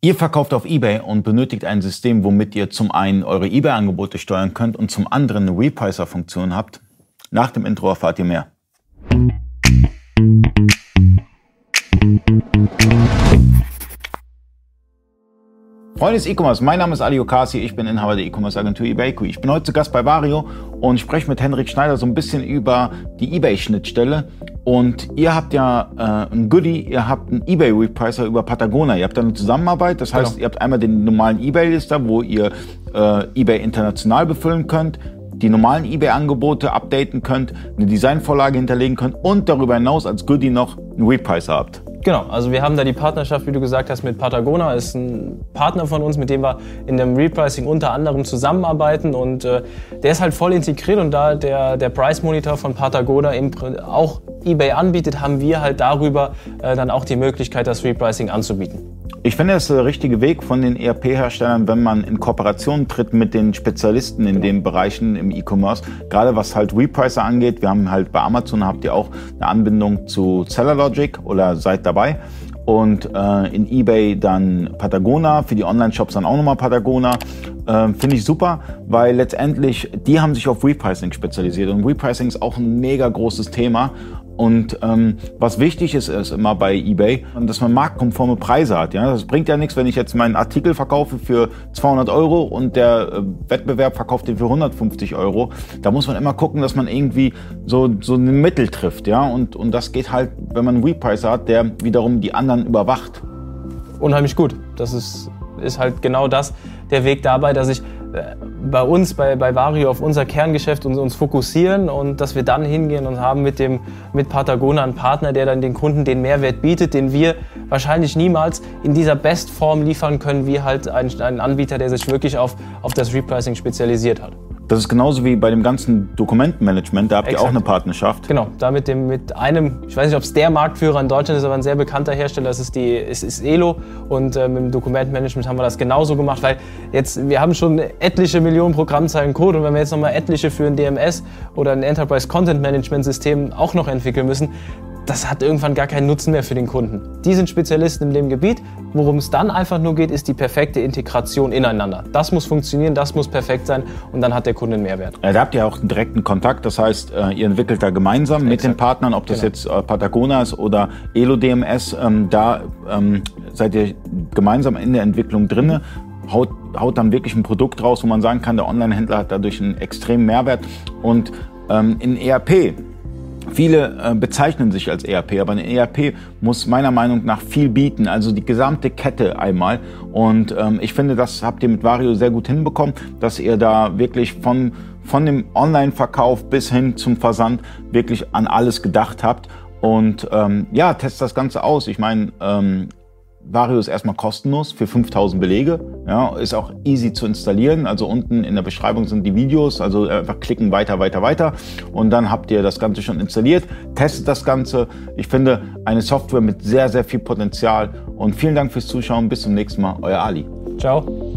Ihr verkauft auf eBay und benötigt ein System, womit ihr zum einen eure eBay-Angebote steuern könnt und zum anderen eine Repricer-Funktion habt. Nach dem Intro erfahrt ihr mehr. Freunde des E-Commerce, mein Name ist Ali Okasi, ich bin Inhaber der E-Commerce-Agentur eBayQ. Ich bin heute zu Gast bei Vario und spreche mit Henrik Schneider so ein bisschen über die eBay-Schnittstelle. Und ihr habt ja äh, ein Goodie, ihr habt einen eBay-Repricer über Patagonia. Ihr habt da eine Zusammenarbeit, das heißt, genau. ihr habt einmal den normalen eBay-Lister, wo ihr äh, eBay international befüllen könnt die normalen eBay-Angebote updaten könnt, eine Designvorlage hinterlegen könnt und darüber hinaus als Goodie noch einen Repricer habt. Genau, also wir haben da die Partnerschaft, wie du gesagt hast, mit Patagonia, ist ein Partner von uns, mit dem wir in dem Repricing unter anderem zusammenarbeiten und äh, der ist halt voll integriert und da der, der Price Monitor von Patagonia auch eBay anbietet, haben wir halt darüber äh, dann auch die Möglichkeit, das Repricing anzubieten. Ich finde, das ist der richtige Weg von den ERP-Herstellern, wenn man in Kooperation tritt mit den Spezialisten in den Bereichen im E-Commerce. Gerade was halt Repricer angeht. Wir haben halt bei Amazon habt ihr auch eine Anbindung zu Sellerlogic oder seid dabei. Und äh, in eBay dann Patagona, für die Online-Shops dann auch nochmal Patagona. Äh, Finde ich super, weil letztendlich, die haben sich auf Repricing spezialisiert. Und Repricing ist auch ein mega großes Thema. Und ähm, was wichtig ist, ist immer bei eBay, dass man marktkonforme Preise hat. Ja? Das bringt ja nichts, wenn ich jetzt meinen Artikel verkaufe für 200 Euro und der äh, Wettbewerb verkauft den für 150 Euro. Da muss man immer gucken, dass man irgendwie so, so ein Mittel trifft. Ja? Und, und das geht halt, wenn man einen Repricer hat, der wiederum die anderen überwacht. Unheimlich gut. Das ist, ist halt genau das, der Weg dabei, dass ich bei uns, bei, bei Vario, auf unser Kerngeschäft uns, uns fokussieren und dass wir dann hingehen und haben mit, dem, mit Patagonia einen Partner, der dann den Kunden den Mehrwert bietet, den wir wahrscheinlich niemals in dieser Bestform liefern können, wie halt ein, ein Anbieter, der sich wirklich auf, auf das Repricing spezialisiert hat. Das ist genauso wie bei dem ganzen Dokumentenmanagement, da habt Exakt. ihr auch eine Partnerschaft. Genau, da mit, dem, mit einem, ich weiß nicht, ob es der Marktführer in Deutschland ist, aber ein sehr bekannter Hersteller, das ist, die, ist, ist Elo. Und äh, mit dem Dokumentenmanagement haben wir das genauso gemacht, weil jetzt, wir haben schon etliche Millionen Programmzeilen Code und wenn wir jetzt nochmal etliche für ein DMS oder ein Enterprise Content Management System auch noch entwickeln müssen, das hat irgendwann gar keinen Nutzen mehr für den Kunden. Die sind Spezialisten in dem Gebiet. Worum es dann einfach nur geht, ist die perfekte Integration ineinander. Das muss funktionieren, das muss perfekt sein und dann hat der Kunde einen Mehrwert. Ja, da habt ihr auch einen direkten Kontakt. Das heißt, äh, ihr entwickelt da gemeinsam Exakt. mit den Partnern, ob das genau. jetzt äh, Patagonia ist oder Elo DMS. Ähm, da ähm, seid ihr gemeinsam in der Entwicklung drinne haut, haut dann wirklich ein Produkt raus, wo man sagen kann, der Online-Händler hat dadurch einen extremen Mehrwert. Und ähm, in ERP Viele äh, bezeichnen sich als ERP, aber ein ERP muss meiner Meinung nach viel bieten, also die gesamte Kette einmal. Und ähm, ich finde, das habt ihr mit Vario sehr gut hinbekommen, dass ihr da wirklich von, von dem Online-Verkauf bis hin zum Versand wirklich an alles gedacht habt. Und ähm, ja, testet das Ganze aus. Ich meine, ähm, Vario ist erstmal kostenlos für 5000 Belege. Ja, ist auch easy zu installieren. Also unten in der Beschreibung sind die Videos. Also einfach klicken weiter, weiter, weiter. Und dann habt ihr das Ganze schon installiert. Testet das Ganze. Ich finde eine Software mit sehr, sehr viel Potenzial. Und vielen Dank fürs Zuschauen. Bis zum nächsten Mal. Euer Ali. Ciao.